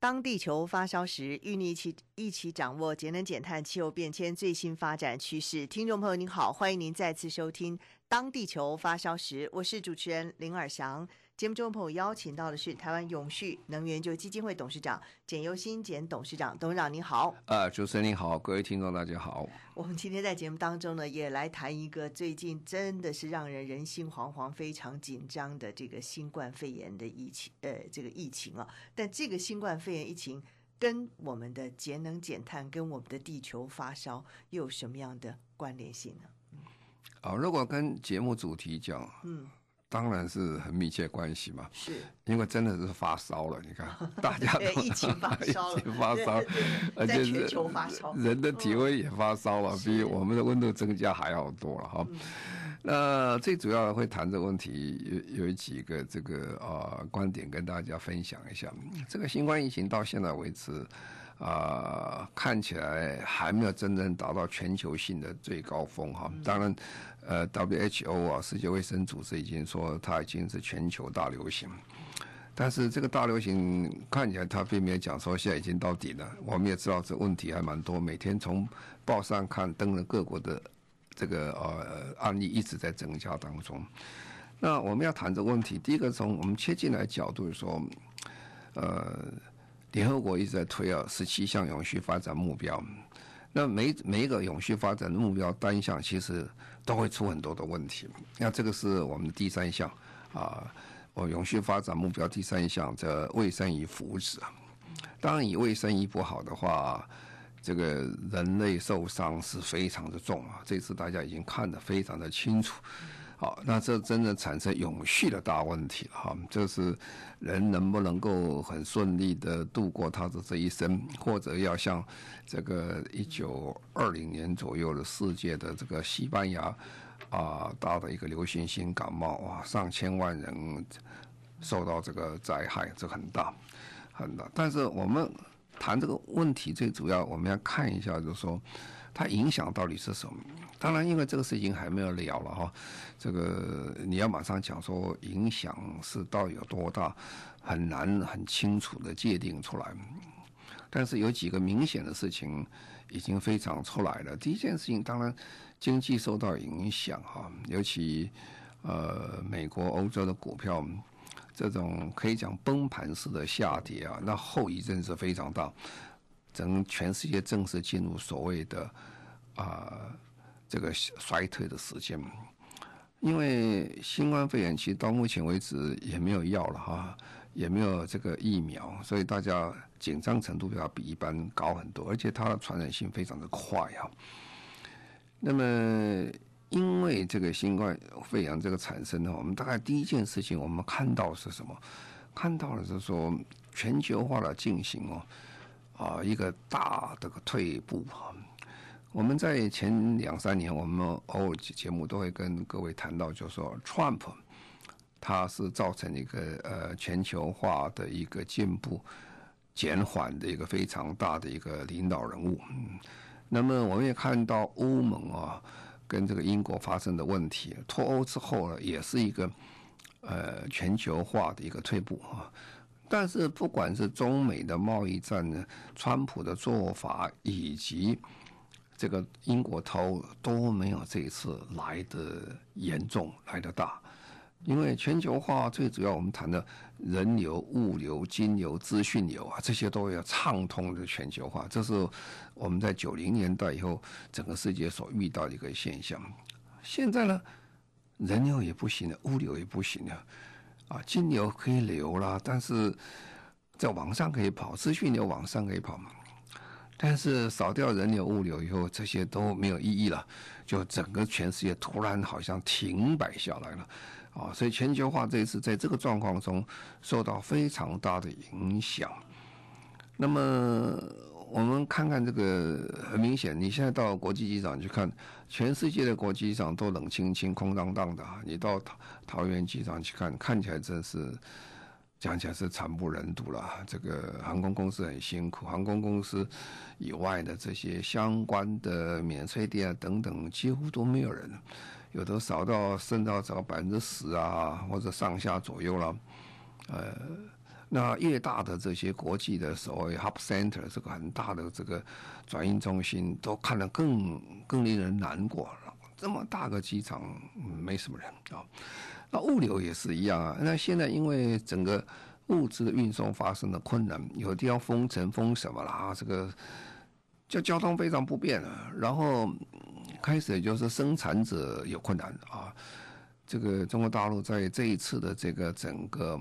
当地球发烧时，与你一起一起掌握节能减碳、气候变迁最新发展趋势。听众朋友您好，欢迎您再次收听《当地球发烧时》，我是主持人林尔翔。节目中朋友邀请到的是台湾永续能源就基金会董事长简尤新简董事长，董事长您好。呃，主持人您好，各位听众大家好。我们今天在节目当中呢，也来谈一个最近真的是让人人心惶惶、非常紧张的这个新冠肺炎的疫情，呃，这个疫情啊。但这个新冠肺炎疫情跟我们的节能减碳、跟我们的地球发烧又有什么样的关联性呢？啊、呃，如果跟节目主题讲，嗯。当然是很密切关系嘛，是，因为真的是发烧了。你看，大家都疫情发烧了，发烧，而且是人的体温也发烧了，比我们的温度增加还要多了哈。那最主要会谈这个问题，有有几个这个呃观点跟大家分享一下。这个新冠疫情到现在为止。啊、呃，看起来还没有真正达到全球性的最高峰哈。当然，呃，WHO 啊，世界卫生组织已经说它已经是全球大流行，但是这个大流行看起来它并没有讲说现在已经到底了。我们也知道这问题还蛮多，每天从报上看登了各国的这个呃案例一直在增加当中。那我们要谈这个问题，第一个从我们切进来角度说，呃。联合国一直在推啊，十七项永续发展目标。那每每一个永续发展的目标单项，其实都会出很多的问题。那这个是我们的第三项啊，我永续发展目标第三项，这卫生与福祉啊。当然，以卫生一不好的话，这个人类受伤是非常的重啊。这次大家已经看得非常的清楚。好，那这真的产生永续的大问题了哈，就是人能不能够很顺利的度过他的这一生，或者要像这个一九二零年左右的世界的这个西班牙啊大的一个流行性感冒哇，上千万人受到这个灾害，这很大很大。但是我们谈这个问题，最主要我们要看一下，就是说。它影响到底是什么？当然，因为这个事情还没有了了哈，这个你要马上讲说影响是到底有多大，很难很清楚的界定出来。但是有几个明显的事情已经非常出来了。第一件事情，当然经济受到影响哈，尤其呃美国、欧洲的股票这种可以讲崩盘式的下跌啊，那后遗症是非常大。整全世界正式进入所谓的啊、这个衰退的时间，因为新冠肺炎其实到目前为止也没有药了哈，也没有这个疫苗，所以大家紧张程度要比一般高很多，而且它的传染性非常的快啊。那么因为这个新冠肺炎这个产生呢，我们大概第一件事情我们看到是什么？看到的是说全球化的进行哦。啊，一个大的个退步哈。我们在前两三年，我们偶尔节目都会跟各位谈到，就是说，Trump 他是造成一个呃全球化的一个进步减缓的一个非常大的一个领导人物。那么我们也看到欧盟啊，跟这个英国发生的问题，脱欧之后呢，也是一个呃全球化的一个退步啊。但是，不管是中美的贸易战呢，川普的做法以及这个英国脱都没有这一次来的严重，来的大。因为全球化最主要，我们谈的人流、物流、金流、资讯流啊，这些都要畅通的全球化。这是我们在九零年代以后整个世界所遇到的一个现象。现在呢，人流也不行了，物流也不行了。啊，金流可以流了，但是在网上可以跑，资讯流网上可以跑嘛。但是少掉人流、物流以后，这些都没有意义了，就整个全世界突然好像停摆下来了。啊，所以全球化这一次在这个状况中受到非常大的影响。那么我们看看这个，很明显，你现在到国际机场去看，全世界的国际机场都冷清清、空荡荡的。你到桃桃园机场去看，看起来真是讲起来是惨不忍睹了。这个航空公司很辛苦，航空公司以外的这些相关的免税店等等，几乎都没有人。有的少到剩到只有百分之十啊，或者上下左右了。呃，那越大的这些国际的所谓 hub center，这个很大的这个转运中心，都看得更更令人难过了。这么大个机场，没什么人啊。那物流也是一样啊。那现在因为整个物资的运送发生了困难，有地方封城封什么啦，这个就交通非常不便啊。然后。开始就是生产者有困难啊，这个中国大陆在这一次的这个整个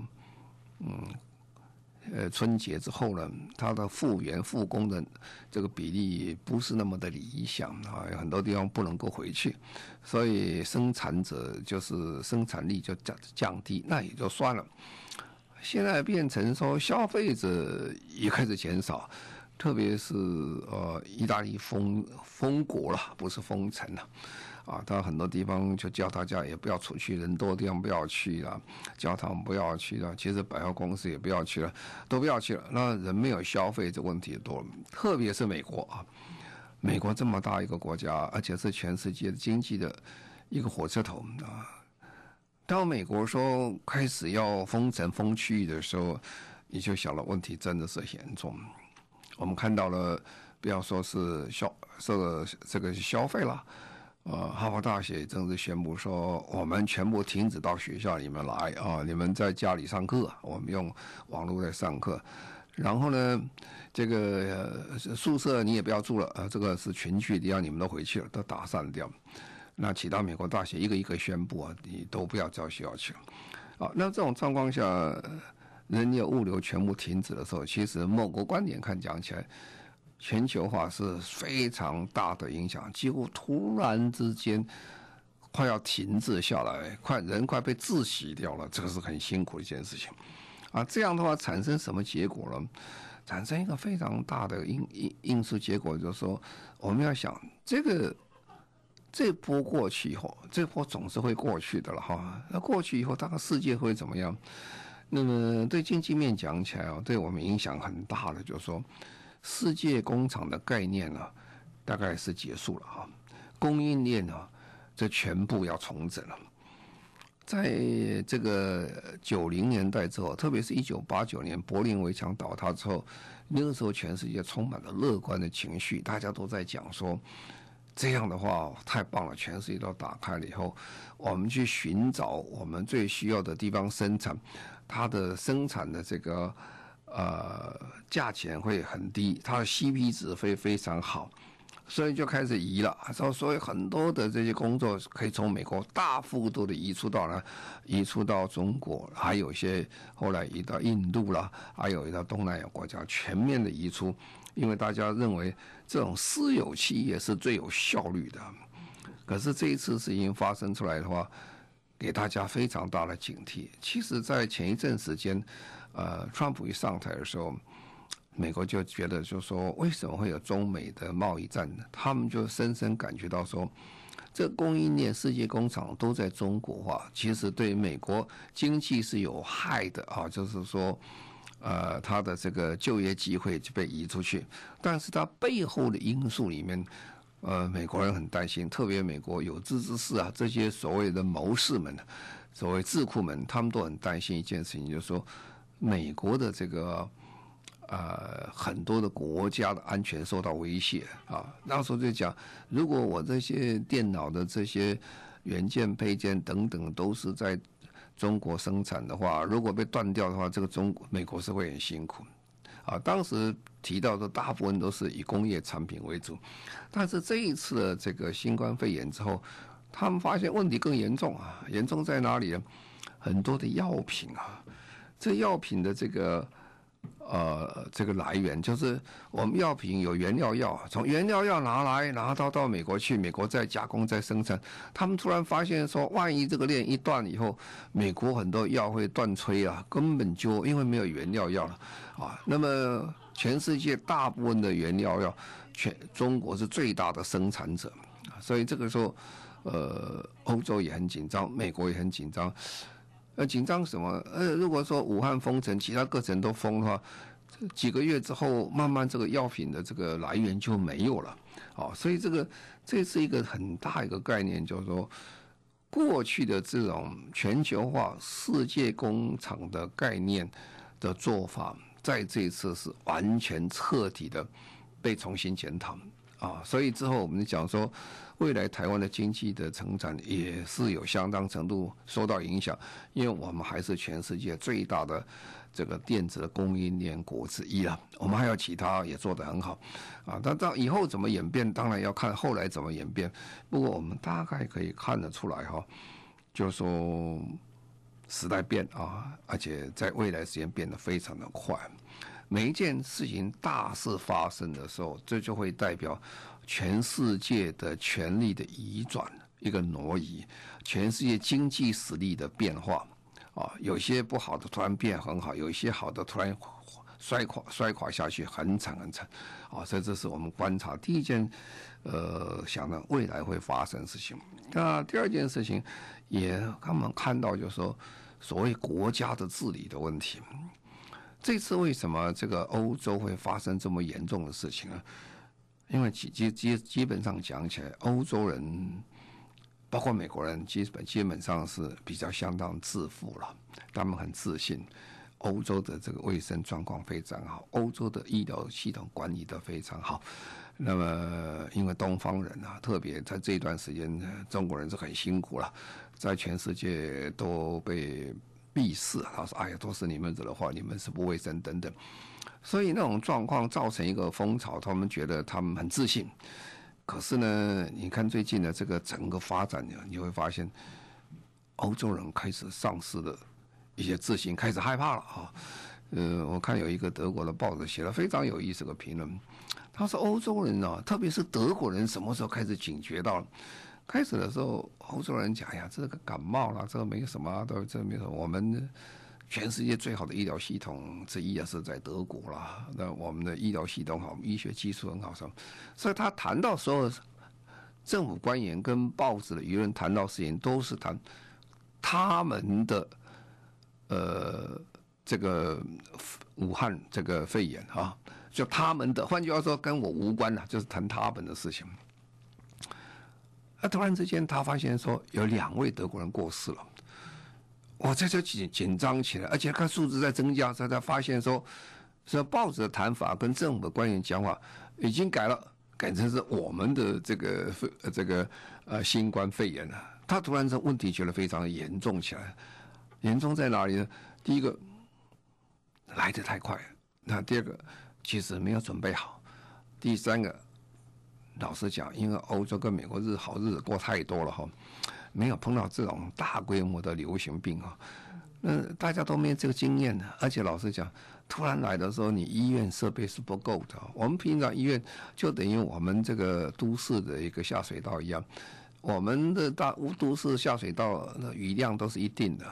嗯呃春节之后呢，它的复原复工的这个比例不是那么的理想啊，有很多地方不能够回去，所以生产者就是生产力就降降低，那也就算了。现在变成说消费者也开始减少。特别是呃，意大利封封国了，不是封城了，啊，他很多地方就叫大家也不要出去，人多的地方不要去了，教堂不要去了，其实百货公司也不要去了，都不要去了。那人没有消费，这问题多了。特别是美国啊，美国这么大一个国家，而且是全世界经济的一个火车头啊。当美国说开始要封城封区域的时候，你就晓得问题真的是严重。我们看到了，不要说是消这个这个消费了，呃，哈佛大学正式宣布说，我们全部停止到学校里面来啊，你们在家里上课，我们用网络在上课。然后呢，这个、宿舍你也不要住了，呃，这个是群聚的，要你们都回去了，都打散掉。那其他美国大学一个一个宣布啊，你都不要到学校去了。啊，那这种状况下。人力物流全部停止的时候，其实某个观点看讲起来，全球化是非常大的影响，几乎突然之间快要停滞下来，快人快被窒息掉了，这个是很辛苦的一件事情。啊，这样的话产生什么结果呢？产生一个非常大的因因因素结果，就是说我们要想这个这波过去以后，这波总是会过去的了哈。那过去以后，大概世界会怎么样？那么对经济面讲起来啊，对我们影响很大的，就是说，世界工厂的概念呢，大概是结束了哈，供应链呢，这全部要重整了。在这个九零年代之后，特别是一九八九年柏林围墙倒塌之后，那个时候全世界充满了乐观的情绪，大家都在讲说，这样的话太棒了，全世界都打开了以后，我们去寻找我们最需要的地方生产。它的生产的这个呃价钱会很低，它的 CP 值会非常好，所以就开始移了。所以很多的这些工作可以从美国大幅度的移出到了，移出到中国，还有一些后来移到印度了，还有移到东南亚国家，全面的移出，因为大家认为这种私有企业是最有效率的。可是这一次事情发生出来的话，给大家非常大的警惕。其实，在前一阵时间，呃，川普一上台的时候，美国就觉得，就说为什么会有中美的贸易战呢？他们就深深感觉到说，这供应链、世界工厂都在中国化，其实对美国经济是有害的啊。就是说，呃，他的这个就业机会就被移出去，但是它背后的因素里面。呃，美国人很担心，特别美国有志之士啊，这些所谓的谋士们，所谓智库们，他们都很担心一件事情，就是说，美国的这个呃很多的国家的安全受到威胁啊。那时候就讲，如果我这些电脑的这些元件配件等等都是在中国生产的话，如果被断掉的话，这个中国美国是会很辛苦。啊，当时提到的大部分都是以工业产品为主，但是这一次的这个新冠肺炎之后，他们发现问题更严重啊！严重在哪里呢？很多的药品啊，这药品的这个呃，这个来源就是我们药品有原料药，从原料药拿来，拿到到美国去，美国再加工再生产。他们突然发现说，万一这个链一断以后，美国很多药会断炊啊，根本就因为没有原料药了啊。那么全世界大部分的原料药，全中国是最大的生产者，所以这个时候，呃，欧洲也很紧张，美国也很紧张。呃，紧张什么？呃，如果说武汉封城，其他各城都封的话，几个月之后，慢慢这个药品的这个来源就没有了。哦，所以这个这是一个很大一个概念，就是说，过去的这种全球化世界工厂的概念的做法，在这一次是完全彻底的被重新检讨。啊，所以之后我们讲说，未来台湾的经济的成长也是有相当程度受到影响，因为我们还是全世界最大的这个电子供应链国之一了。我们还有其他也做得很好，啊，但到以后怎么演变，当然要看后来怎么演变。不过我们大概可以看得出来哈，就说时代变啊，而且在未来时间变得非常的快。每一件事情大事发生的时候，这就会代表全世界的权力的移转，一个挪移，全世界经济实力的变化，啊，有些不好的突然变很好，有一些好的突然摔垮摔垮下去，很惨很惨，啊，所以这是我们观察第一件，呃，想到未来会发生的事情。那第二件事情，也他们看到就是说，所谓国家的治理的问题。这次为什么这个欧洲会发生这么严重的事情呢？因为基基基基本上讲起来，欧洲人包括美国人，基本基本上是比较相当自负了，他们很自信，欧洲的这个卫生状况非常好，欧洲的医疗系统管理得非常好。那么，因为东方人啊，特别在这段时间，中国人是很辛苦了，在全世界都被。鄙视，他说：“哎呀，都是你们惹的祸，你们是不卫生等等。”所以那种状况造成一个风潮，他们觉得他们很自信。可是呢，你看最近的这个整个发展，你会发现，欧洲人开始丧失了一些自信，开始害怕了啊。呃，我看有一个德国的报纸写了非常有意思的评论，他说：“欧洲人啊，特别是德国人，什么时候开始警觉到？”开始的时候，欧洲人讲：“呀，这个感冒了，这个没什么，都这没什么。我们全世界最好的医疗系统之一也是在德国了。那我们的医疗系统好，医学技术很好，什么？所以他谈到所有政府官员跟报纸的舆论谈到事情，都是谈他们的呃这个武汉这个肺炎啊，就他们的，换句话说，跟我无关了，就是谈他们的事情。”那突然之间，他发现说有两位德国人过世了，我这就紧紧张起来，而且看数字在增加，他才发现说，说报纸的谈法跟政府的官员讲话已经改了，改成是我们的这个这个呃新冠肺炎了。他突然这问题觉得非常严重起来，严重在哪里呢？第一个来得太快，那第二个其实没有准备好，第三个。老实讲，因为欧洲跟美国日好日子过太多了哈，没有碰到这种大规模的流行病啊，那大家都没有这个经验的。而且老实讲，突然来的时候，你医院设备是不够的。我们平常医院就等于我们这个都市的一个下水道一样，我们的大无都市下水道的雨量都是一定的。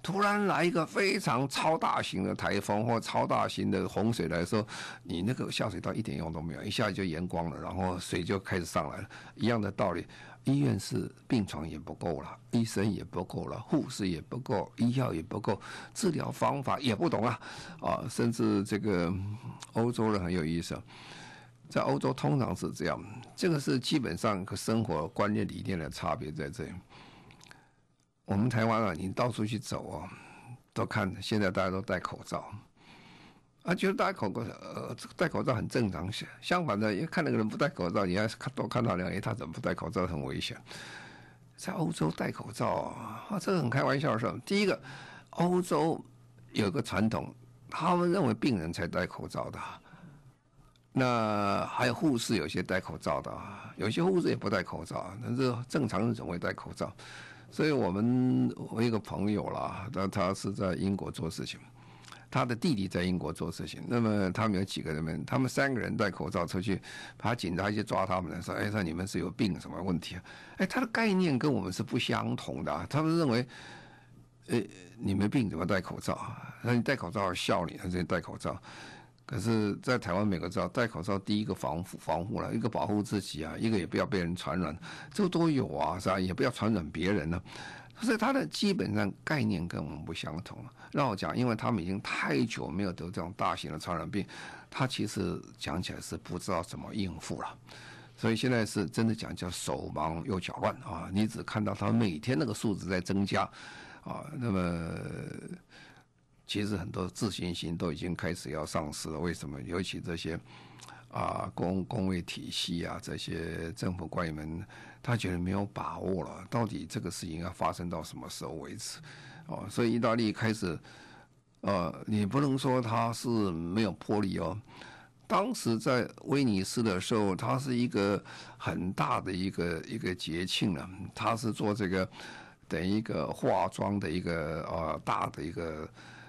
突然来一个非常超大型的台风或超大型的洪水来说，你那个下水道一点用都没有，一下就淹光了，然后水就开始上来了。一样的道理，医院是病床也不够了，医生也不够了，护士也不够，医药也不够，治疗方法也不懂啊，啊，甚至这个欧洲人很有意思，在欧洲通常是这样，这个是基本上和生活观念理念的差别在这里。我们台湾啊，你到处去走哦，都看现在大家都戴口罩，啊，觉得戴口罩呃戴口罩很正常。相反的，因为看那个人不戴口罩，你还是看多看他两眼，他怎么不戴口罩很危险。在欧洲戴口罩啊，这个很开玩笑的是，第一个，欧洲有个传统，他们认为病人才戴口罩的。那还有护士有些戴口罩的，有些护士也不戴口罩，但是正常人总会戴口罩。所以我们我一个朋友啦，他他是在英国做事情，他的弟弟在英国做事情，那么他们有几个人们？他们三个人戴口罩出去，怕警察去抓他们的时候，哎，说你们是有病，什么问题啊？哎，他的概念跟我们是不相同的，他们认为，哎，你没病怎么戴口罩？那你戴口罩笑你，他直接戴口罩。可是，在台湾，每个知道戴口罩，第一个防护防护了，一个保护自己啊，一个也不要被人传染，这都有啊，是吧？也不要传染别人呢。所以他的基本上概念跟我们不相同。让我讲，因为他们已经太久没有得这种大型的传染病，他其实讲起来是不知道怎么应付了。所以现在是真的讲叫手忙又脚乱啊！你只看到他每天那个数字在增加啊，那么。其实很多自信心都已经开始要丧失了。为什么？尤其这些啊公公卫体系啊，这些政府官员们，他觉得没有把握了。到底这个事情要发生到什么时候为止？哦，所以意大利开始，呃，你不能说他是没有魄力哦。当时在威尼斯的时候，它是一个很大的一个一个节庆了。他是做这个等于一个化妆的一个呃大的一个。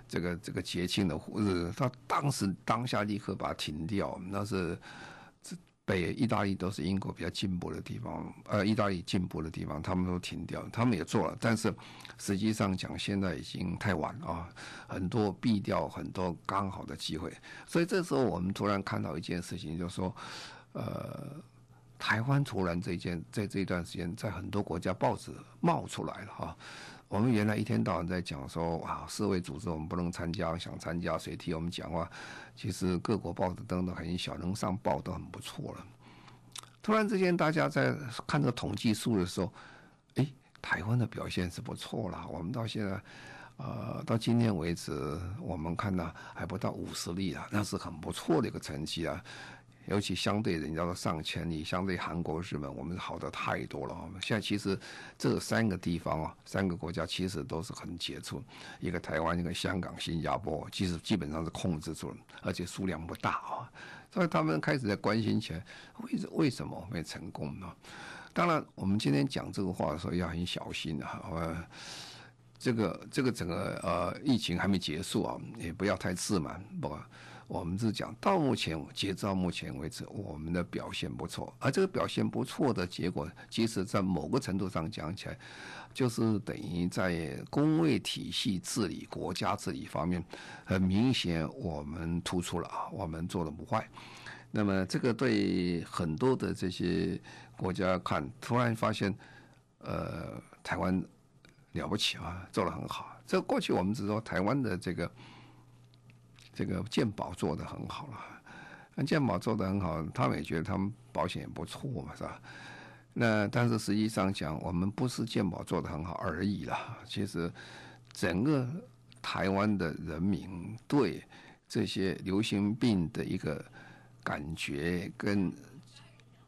这个这个节庆的日，他当时当下立刻把它停掉。那是北意大利都是英国比较进步的地方，呃，意大利进步的地方，他们都停掉，他们也做了。但是实际上讲，现在已经太晚啊，很多避掉很多刚好的机会。所以这时候我们突然看到一件事情，就是说，呃，台湾突然这件在这一段时间，在很多国家报纸冒出来了哈。我们原来一天到晚在讲说啊，世卫组织我们不能参加，想参加谁替我们讲话？其实各国报纸登的很小，能上报都很不错了。突然之间，大家在看这个统计数的时候，哎，台湾的表现是不错了。我们到现在，呃，到今天为止，我们看到还不到五十例啊，那是很不错的一个成绩啊。尤其相对人家的上千例，相对韩国、日本，我们好的太多了。现在其实这三个地方啊，三个国家其实都是很杰出，一个台湾，一个香港、新加坡，其实基本上是控制住了，而且数量不大啊。所以他们开始在关心起来，为为什么会成功呢？当然，我们今天讲这个话的时候要很小心啊。呃，这个这个整个呃疫情还没结束啊，也不要太自满，不。我们是讲到目前，截至到目前为止，我们的表现不错。而这个表现不错的结果，其实在某个程度上讲起来，就是等于在公卫体系治理、国家治理方面，很明显我们突出了啊，我们做的不坏。那么这个对很多的这些国家看，突然发现，呃，台湾了不起啊，做得很好。这过去我们只说台湾的这个。这个健保做得很好了，那健保做得很好，他们也觉得他们保险也不错嘛，是吧？那但是实际上讲，我们不是健保做得很好而已啦。其实整个台湾的人民对这些流行病的一个感觉跟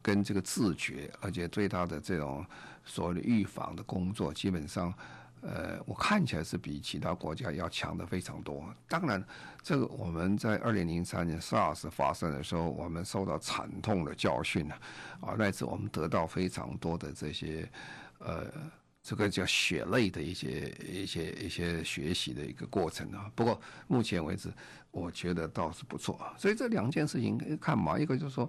跟这个自觉，而且对他的这种所谓的预防的工作，基本上。呃，我看起来是比其他国家要强的非常多。当然，这个我们在二零零三年 SARS 发生的时候，我们受到惨痛的教训了，啊，那次我们得到非常多的这些，呃，这个叫血泪的一些一些一些学习的一个过程啊。不过目前为止，我觉得倒是不错。所以这两件事情看嘛，一个就是说，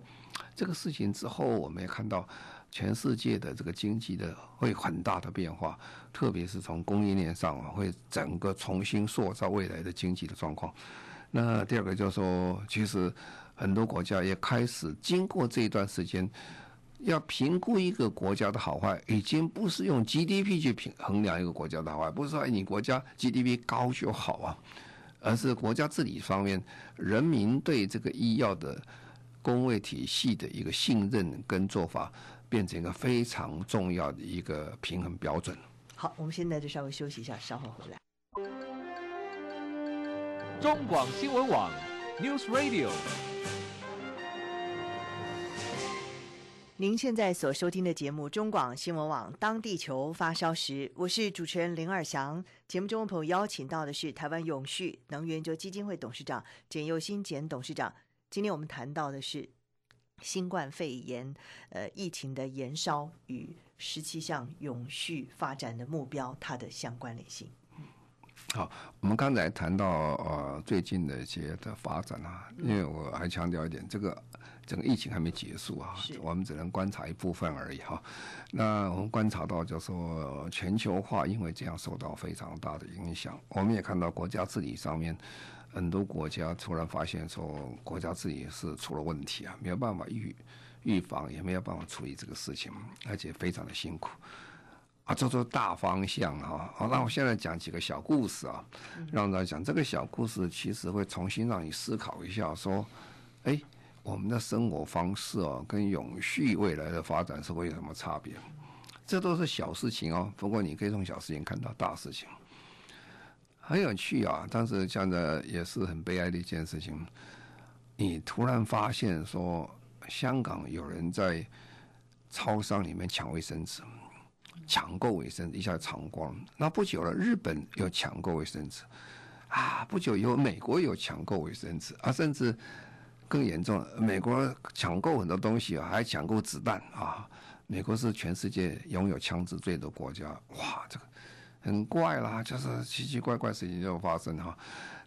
这个事情之后，我们也看到。全世界的这个经济的会很大的变化，特别是从供应链上啊会整个重新塑造未来的经济的状况。那第二个就是说，其实很多国家也开始经过这一段时间，要评估一个国家的好坏，已经不是用 GDP 去评衡量一个国家的好坏，不是说你国家 GDP 高就好啊，而是国家治理方面，人民对这个医药的公卫体系的一个信任跟做法。变成一个非常重要的一个平衡标准。好，我们现在就稍微休息一下，稍后回来。中广新闻网，News Radio。您现在所收听的节目《中广新闻网》，当地球发烧时，我是主持人林尔翔。节目中的朋友邀请到的是台湾永续能源基金会董事长简佑新简董事长。今天我们谈到的是。新冠肺炎，呃，疫情的延烧与十七项永续发展的目标，它的相关联性。好，我们刚才谈到呃最近的一些的发展啊，因为我还强调一点，这个整个疫情还没结束啊，我们只能观察一部分而已哈。那我们观察到，就是说全球化因为这样受到非常大的影响，我们也看到国家治理上面很多国家突然发现说国家自己是出了问题啊，没有办法预预防，也没有办法处理这个事情，而且非常的辛苦。啊，这都大方向啊！好，那我现在讲几个小故事啊，让大家讲这个小故事，其实会重新让你思考一下，说，哎，我们的生活方式啊，跟永续未来的发展是会有什么差别？这都是小事情哦。不过你可以从小事情看到大事情，很有趣啊。但是现在也是很悲哀的一件事情，你突然发现说，香港有人在超商里面抢卫生纸。抢购卫生纸一下抢光，那不久了，日本有抢购卫生纸，啊，不久以后美国有抢购卫生纸，啊，甚至更严重了，美国抢购很多东西啊，还抢购子弹啊，美国是全世界拥有枪支最多的国家，哇，这个很怪啦，就是奇奇怪怪事情就发生哈。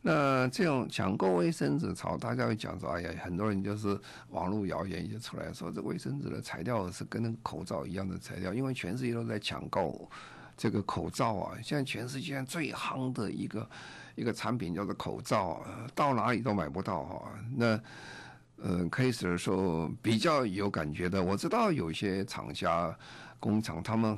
那这种抢购卫生纸潮，大家会讲说，哎呀，很多人就是网络谣言就出来说，这卫生纸的材料是跟那个口罩一样的材料，因为全世界都在抢购这个口罩啊。现在全世界最夯的一个一个产品叫做口罩，到哪里都买不到哈。那呃，开始的时候比较有感觉的，我知道有些厂家工厂他们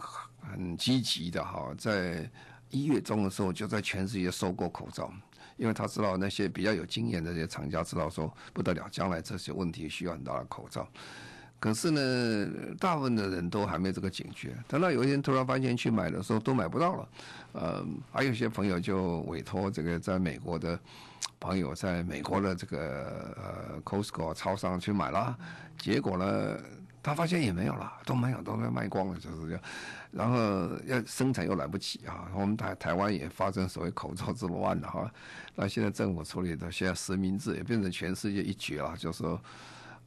很积极的哈，在一月中的时候就在全世界收购口罩。因为他知道那些比较有经验的这些厂家知道说不得了，将来这些问题需要很大的口罩。可是呢，大部分的人都还没这个警觉。等到有一天突然发现去买的时候都买不到了，呃，还有些朋友就委托这个在美国的朋友在美国的这个呃 Costco 超商去买了，结果呢，他发现也没有了，都没有，都被卖光了，就是这样。然后要生产又来不及啊！我们台台湾也发生所谓口罩之乱了哈。那现在政府处理的，现在实名制也变成全世界一绝了。就是说，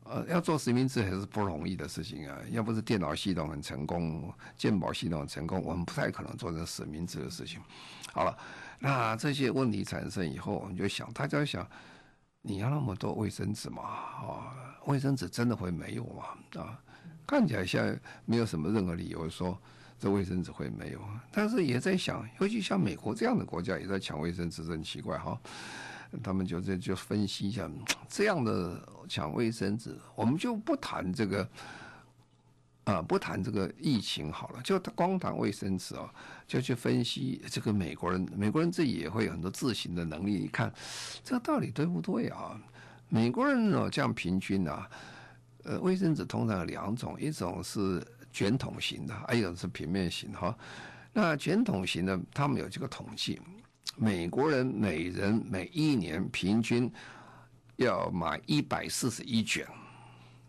呃，要做实名制还是不容易的事情啊。要不是电脑系统很成功，健保系统很成功，我们不太可能做成实名制的事情。好了，那这些问题产生以后，我们就想，大家想，你要那么多卫生纸嘛？啊，卫生纸真的会没有吗？啊，看起来像没有什么任何理由说。这卫生纸会没有，但是也在想，尤其像美国这样的国家也在抢卫生纸，很奇怪哈。他们就这就分析一下，这样的抢卫生纸，我们就不谈这个，啊，不谈这个疫情好了，就光谈卫生纸啊，就去分析这个美国人，美国人自己也会有很多自行的能力。你看，这到底对不对啊？美国人呢，这样平均啊，呃，卫生纸通常有两种，一种是。卷筒型的，还有一种是平面型哈。那卷筒型的，他们有这个统计，美国人每人每一年平均要买一百四十一卷。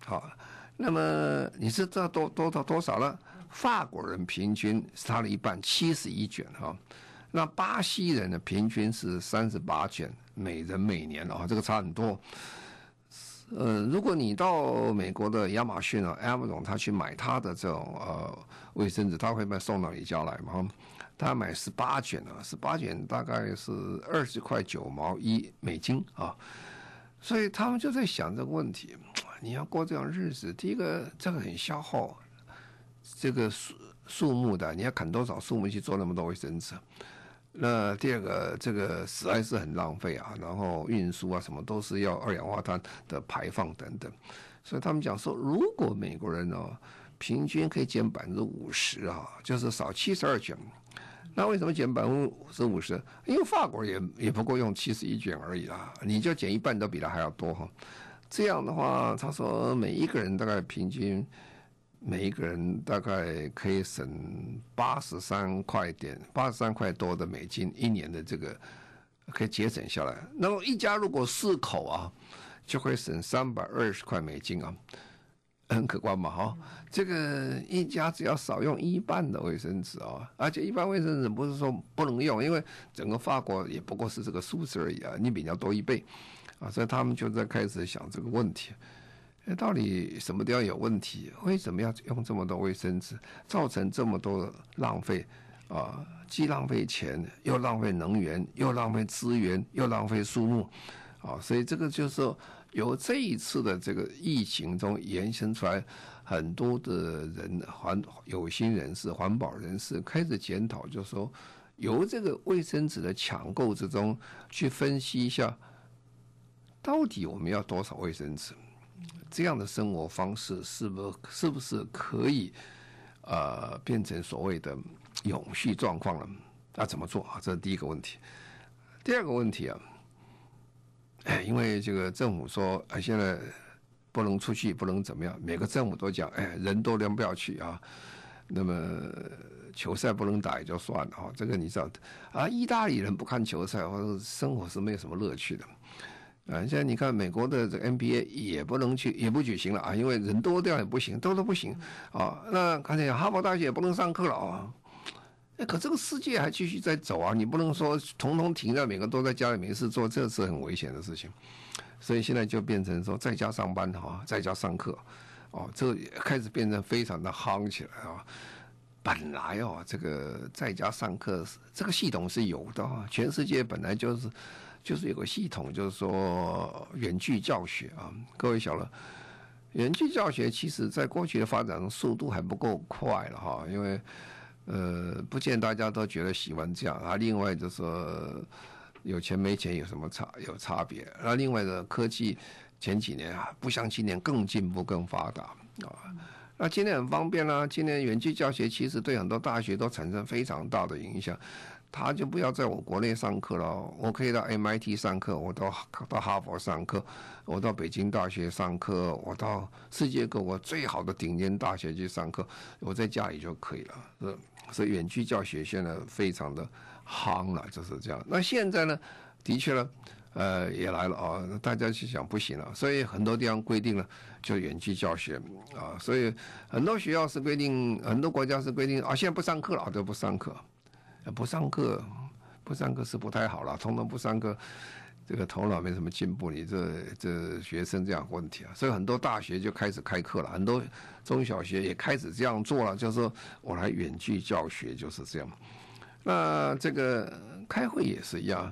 好，那么你是知道多多少多少了？法国人平均是他的一半，七十一卷哈。那巴西人的平均是三十八卷，每人每年啊，这个差很多。呃，如果你到美国的亚马逊啊，Amazon，他去买他的这种呃卫生纸，他会卖送到你家来嘛？他买十八卷啊，十八卷大概是二十块九毛一美金啊，所以他们就在想这个问题：你要过这样日子，第一个这个很消耗这个树树木的，你要砍多少树木去做那么多卫生纸？那第二个，这个实在是很浪费啊，然后运输啊什么都是要二氧化碳的排放等等，所以他们讲说，如果美国人哦平均可以减百分之五十啊，就是少七十二卷，那为什么减百分之五十五十？因为法国也也不够用七十一卷而已啦，你就减一半都比他还要多哈。这样的话，他说每一个人大概平均。每一个人大概可以省八十三块点，八十三块多的美金，一年的这个可以节省下来。那么一家如果四口啊，就会省三百二十块美金啊，很可观嘛哈。这个一家只要少用一半的卫生纸啊，而且一般卫生纸不是说不能用，因为整个法国也不过是这个数字而已啊，你比较多一倍啊，所以他们就在开始想这个问题。到底什么地方有问题？为什么要用这么多卫生纸，造成这么多浪费？啊，既浪费钱，又浪费能源，又浪费资源，又浪费树木，啊，所以这个就是，由这一次的这个疫情中延伸出来，很多的人环有心人士、环保人士开始检讨，就是说，由这个卫生纸的抢购之中去分析一下，到底我们要多少卫生纸？这样的生活方式是不是不是可以呃变成所谓的永续状况了？那怎么做啊？这是第一个问题。第二个问题啊，哎，因为这个政府说啊，现在不能出去，不能怎么样，每个政府都讲，哎，人多量不要去啊。那么球赛不能打也就算了啊，这个你知道啊，意大利人不看球赛，或者生活是没有什么乐趣的。啊，现在你看美国的这个 NBA 也不能去，也不举行了啊，因为人多掉也不行，多都不行啊。那看见哈佛大学也不能上课了啊。哎，可这个世界还继续在走啊，你不能说统统停在，每个都在家里没事做，这是很危险的事情。所以现在就变成说在家上班哈，在家上课，哦，这开始变成非常的夯起来啊。本来哦，这个在家上课这个系统是有的啊，全世界本来就是。就是有个系统，就是说远距教学啊，各位晓得，远距教学其实在过去的发展速度还不够快了哈，因为呃，不见大家都觉得喜欢这样啊。另外就是说有钱没钱有什么差有差别？那另外的科技前几年啊，不像今年更进步更发达啊。那今年很方便啦，今年远距教学其实对很多大学都产生非常大的影响。他就不要在我国内上课了，我可以到 MIT 上课，我到到哈佛上课，我到北京大学上课，我到世界各国最好的顶尖大学去上课，我在家里就可以了。是，所以远距教学现在非常的夯了，就是这样。那现在呢，的确呢，呃，也来了啊，大家去想不行了，所以很多地方规定了就远距教学啊，所以很多学校是规定，很多国家是规定啊，现在不上课了，都不上课。不上课，不上课是不太好了。统统不上课，这个头脑没什么进步。你这这学生这样问题啊，所以很多大学就开始开课了，很多中小学也开始这样做了，就是说我来远距教学就是这样。那这个开会也是一样，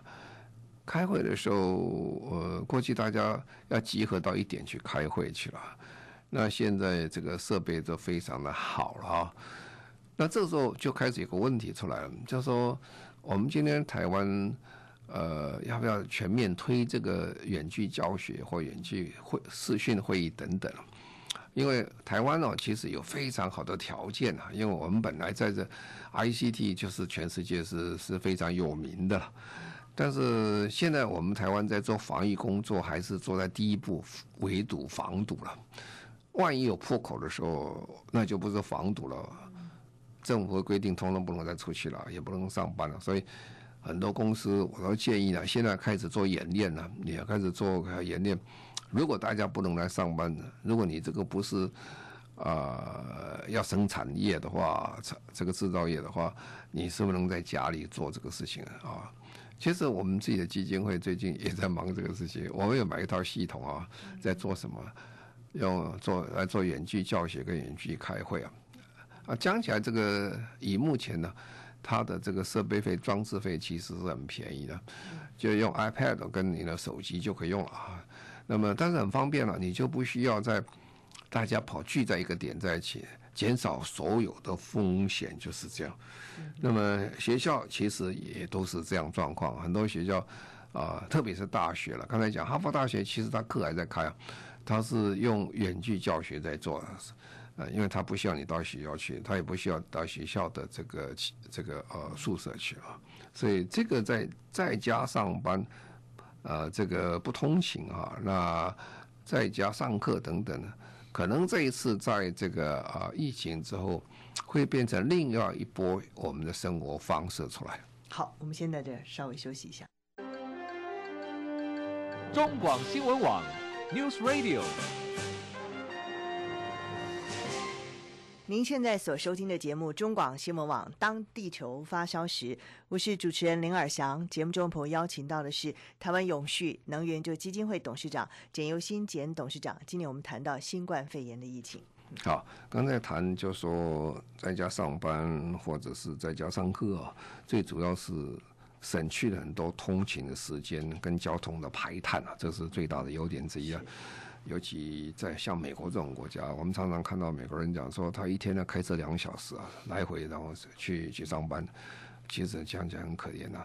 开会的时候，呃，过去大家要集合到一点去开会去了，那现在这个设备都非常的好了啊。那这时候就开始有个问题出来了，就是说我们今天台湾，呃，要不要全面推这个远距教学或远距会视讯会议等等？因为台湾呢，其实有非常好的条件啊，因为我们本来在这 ICT 就是全世界是是非常有名的，但是现在我们台湾在做防疫工作，还是做在第一步围堵防堵了。万一有破口的时候，那就不是防堵了。政府的规定，通通不能再出去了，也不能上班了。所以很多公司我都建议呢，现在开始做演练了，你要开始做演练。如果大家不能来上班，如果你这个不是啊、要生产业的话，这个制造业的话，你是不能在家里做这个事情啊？其实我们自己的基金会最近也在忙这个事情，我们有买一套系统啊，在做什么？用做来做远距教学跟远距开会啊。啊，讲起来，这个以目前呢，它的这个设备费、装置费其实是很便宜的，就用 iPad 跟你的手机就可以用了啊。那么，但是很方便了，你就不需要在大家跑聚在一个点在一起，减少所有的风险，就是这样。那么学校其实也都是这样状况，很多学校啊，特别是大学了。刚才讲哈佛大学，其实它课还在开啊，它是用远距教学在做。因为他不需要你到学校去，他也不需要到学校的这个这个呃宿舍去啊，所以这个在在家上班，呃，这个不通勤啊，那在家上课等等呢，可能这一次在这个啊疫情之后，会变成另外一波我们的生活方式出来。好，我们先在这稍微休息一下。中广新闻网，News Radio。您现在所收听的节目《中广新闻网》，当地球发烧时，我是主持人林尔翔。节目中的朋友邀请到的是台湾永续能源就基金会董事长简尤新简董事长。今天我们谈到新冠肺炎的疫情。好，刚才谈就说在家上班或者是在家上课啊，最主要是省去了很多通勤的时间跟交通的排碳啊，这是最大的优点之一啊。尤其在像美国这种国家，我们常常看到美国人讲说，他一天呢开车两小时啊，来回然后去去上班，其实这样讲很可怜呐。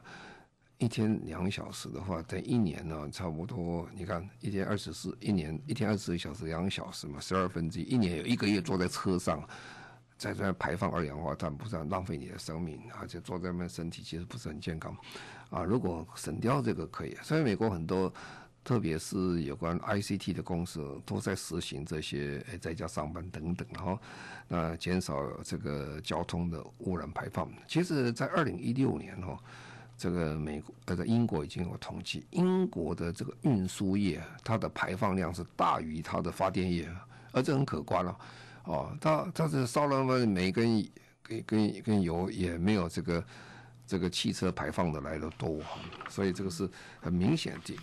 一天两小时的话，在一年呢，差不多你看一天二十四，一年一天二十四小时，两小时嘛，十二分之一，一年有一个月坐在车上，在这排放二氧化碳，不是浪费你的生命，而且坐在那边身体其实不是很健康啊。如果省掉这个可以，所以美国很多，特别是有关 ICT 的公司都在实行这些哎在家上班等等哈，那减少这个交通的污染排放。其实，在二零一六年哈。这个美国呃，在英国已经有统计，英国的这个运输业，它的排放量是大于它的发电业，而这很可观了，哦，它它是烧了那么每根跟跟跟油也没有这个这个汽车排放的来的多，所以这个是很明显的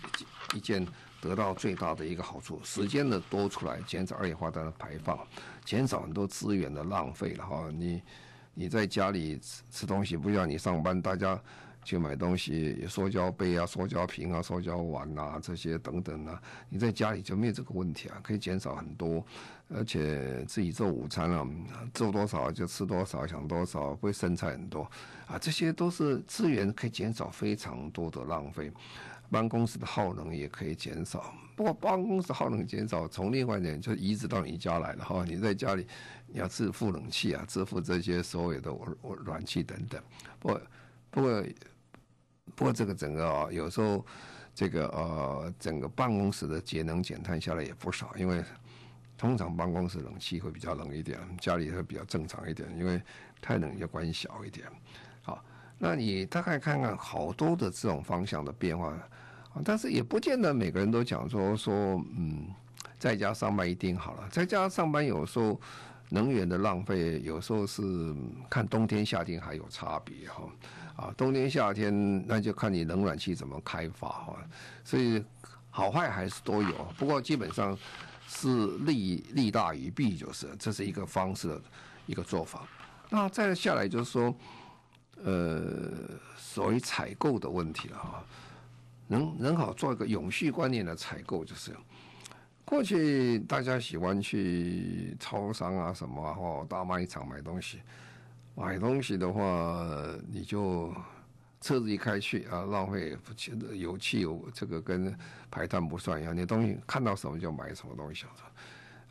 一件得到最大的一个好处，时间的多出来，减少二氧化碳的排放，减少很多资源的浪费了哈。你你在家里吃吃东西，不像你上班，大家。去买东西，塑胶杯啊、塑胶瓶啊、塑胶碗啊这些等等啊，你在家里就没有这个问题啊，可以减少很多，而且自己做午餐啊，做多少就吃多少，想多少会剩菜很多啊，这些都是资源可以减少非常多的浪费，办公室的耗能也可以减少。不过办公室耗能减少，从另外一点就移植到你家来了哈，你在家里你要自付冷气啊，自付这些所有的我我暖气等等，不不过。不过这个整个啊，有时候这个呃，整个办公室的节能减碳下来也不少，因为通常办公室冷气会比较冷一点，家里会比较正常一点，因为太冷就关小一点。好，那你大概看看好多的这种方向的变化，但是也不见得每个人都讲说说嗯，在家上班一定好了，在家上班有时候能源的浪费，有时候是看冬天夏天还有差别哈。啊，冬天夏天那就看你冷暖气怎么开发哈，所以好坏还是都有，不过基本上是利利大于弊，就是这是一个方式的一个做法。那再下来就是说，呃，所谓采购的问题了哈，能能好做一个永续观念的采购，就是过去大家喜欢去超商啊什么或大卖场买东西。买东西的话，你就车子一开去啊，浪费油汽油，这个跟排碳不算一样。你东西看到什么就买什么东西。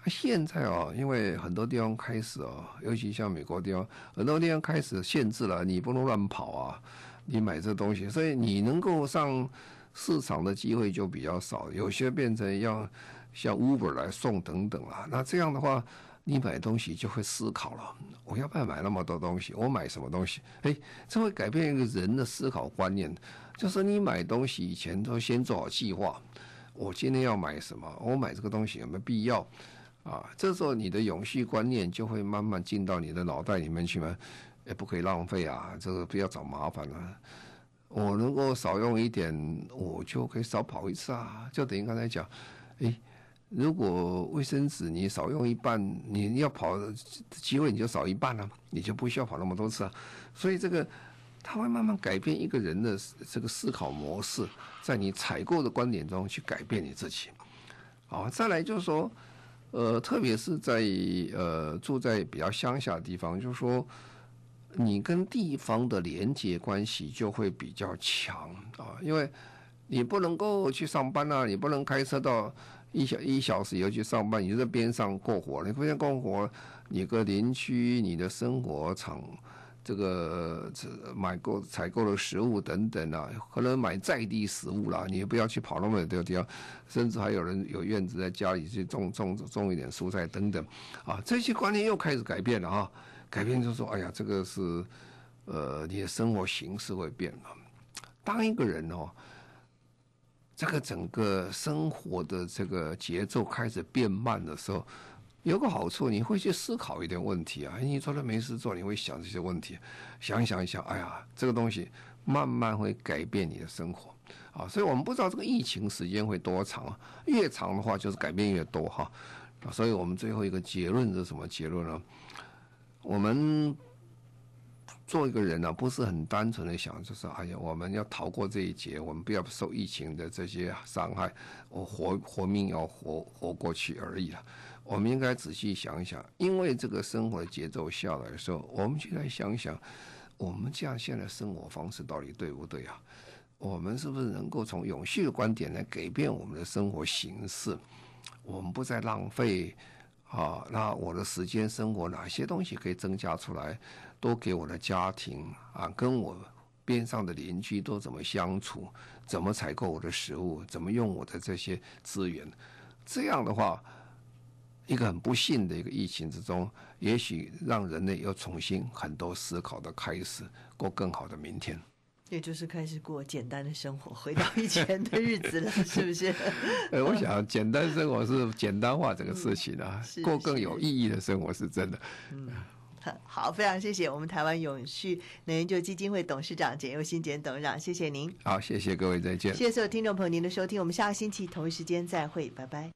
现在啊，因为很多地方开始啊，尤其像美国地方，很多地方开始限制了，你不能乱跑啊，你买这东西，所以你能够上市场的机会就比较少，有些变成要像 Uber 来送等等啊。那这样的话。你买东西就会思考了，我要不要买那么多东西？我买什么东西？哎，这会改变一个人的思考观念。就是你买东西以前都先做好计划，我今天要买什么？我买这个东西有没有必要？啊，这时候你的永续观念就会慢慢进到你的脑袋里面去嘛。也不可以浪费啊，这个不要找麻烦了。我能够少用一点，我就可以少跑一次啊。就等于刚才讲，哎。如果卫生纸你少用一半，你要跑的机会你就少一半了，你就不需要跑那么多次啊。所以这个它会慢慢改变一个人的这个思考模式，在你采购的观点中去改变你自己。好，再来就是说，呃，特别是在呃住在比较乡下的地方，就是说你跟地方的连接关系就会比较强啊，因为你不能够去上班啊，你不能开车到。一小一小时以后去上班，你就在边上过活。你边上过活，你个邻居、你的生活场，这个买购采购的食物等等啊，可能买在地食物啦，你也不要去跑那么远地方，甚至还有人有院子在家里去种种种一点蔬菜等等，啊，这些观念又开始改变了啊，改变就是说，哎呀，这个是呃，你的生活形式会变了。当一个人哦。这个整个生活的这个节奏开始变慢的时候，有个好处，你会去思考一点问题啊。你坐着没事做，你会想这些问题，想一想一想，哎呀，这个东西慢慢会改变你的生活啊。所以我们不知道这个疫情时间会多长，越长的话就是改变越多哈。所以我们最后一个结论是什么结论呢？我们做一个人呢、不是很单纯的想，就是哎呀，我们要逃过这一劫，我们不要受疫情的这些伤害，我活活命要活活过去而已了。我们应该仔细想一想，因为这个生活的节奏下来的时候，我们就来想想，我们这样现在生活方式到底对不对啊？我们是不是能够从永续的观点来改变我们的生活形式？我们不再浪费啊，那我的时间、生活哪些东西可以增加出来，多给我的家庭啊，跟我边上的邻居都怎么相处？怎么采购我的食物？怎么用我的这些资源？这样的话，一个很不幸的一个疫情之中，也许让人类又重新很多思考的开始，过更好的明天。也就是开始过简单的生活，回到以前的日子了，是不是？呃，我想简单生活是简单化这个事情啊，嗯、过更有意义的生活是真的。嗯，好，非常谢谢我们台湾永续能源基金会董事长简又新简董事长，谢谢您。好，谢谢各位，再见。谢谢所有听众朋友您的收听，我们下个星期同一时间再会，拜拜。